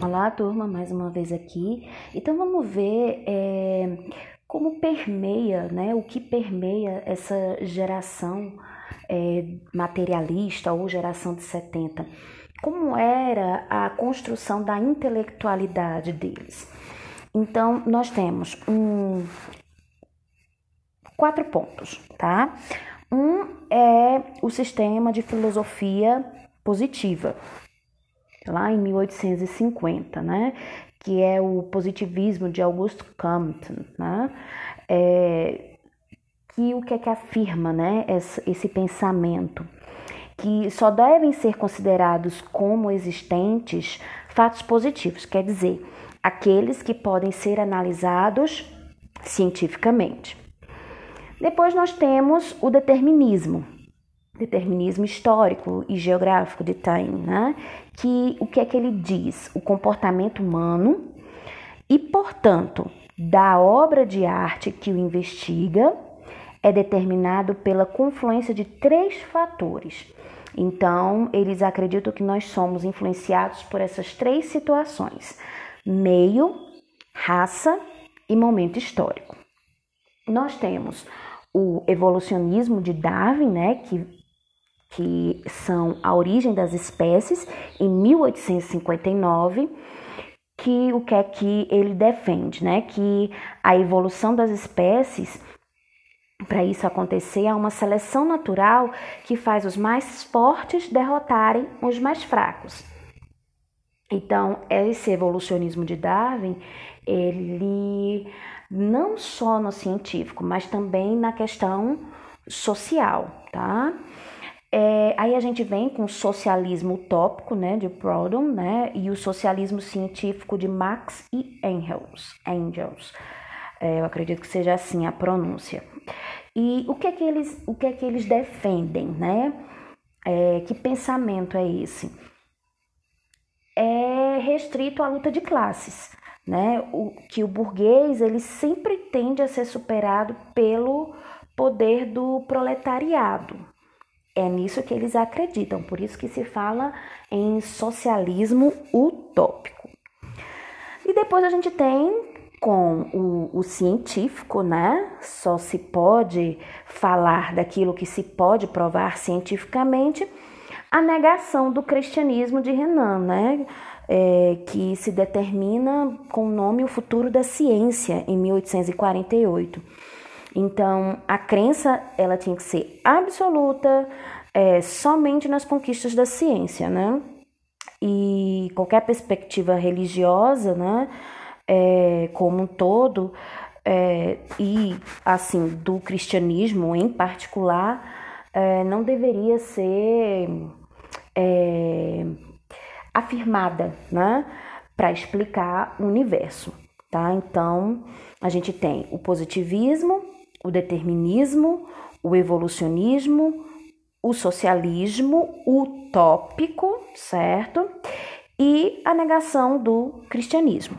Olá, turma, mais uma vez aqui. Então vamos ver é, como permeia, né? O que permeia essa geração é, materialista ou geração de 70. Como era a construção da intelectualidade deles? Então nós temos um quatro pontos, tá? Um é o sistema de filosofia positiva, lá em 1850, né? Que é o positivismo de Augusto Comte, né? É, que o que é que afirma, né? Esse, esse pensamento que só devem ser considerados como existentes fatos positivos, quer dizer, aqueles que podem ser analisados cientificamente. Depois nós temos o determinismo, determinismo histórico e geográfico de Taine, né? que o que é que ele diz? O comportamento humano e, portanto, da obra de arte que o investiga é determinado pela confluência de três fatores. Então, eles acreditam que nós somos influenciados por essas três situações: meio, raça e momento histórico. Nós temos o evolucionismo de Darwin, né, que que são A Origem das Espécies, em 1859, que o que é que ele defende, né? Que a evolução das espécies, para isso acontecer, há uma seleção natural que faz os mais fortes derrotarem os mais fracos. Então, esse evolucionismo de Darwin, ele não só no científico, mas também na questão social, tá? É, aí a gente vem com o socialismo utópico, né, de Proudhon, né, e o socialismo científico de Marx e Engels. Engels. É, eu acredito que seja assim a pronúncia. E o que é que eles, o que é que eles defendem, né? É, que pensamento é esse? É restrito à luta de classes, né? O, que o burguês ele sempre tende a ser superado pelo poder do proletariado, é nisso que eles acreditam, por isso que se fala em socialismo utópico. E depois a gente tem com o, o, científico, né? Só se pode falar daquilo que se pode provar cientificamente, a negação do cristianismo de Renan, né? É, que se determina com o nome O Futuro da Ciência, em 1848. Então, a crença ela tinha que ser absoluta, é, somente nas conquistas da ciência, né? E qualquer perspectiva religiosa, né? É, como um todo, é, e assim, do cristianismo em particular, é, não deveria ser é, afirmada, né? Para explicar o universo, tá? Então, a gente tem o positivismo, o determinismo, o evolucionismo, o socialismo utópico, certo? E a negação do cristianismo.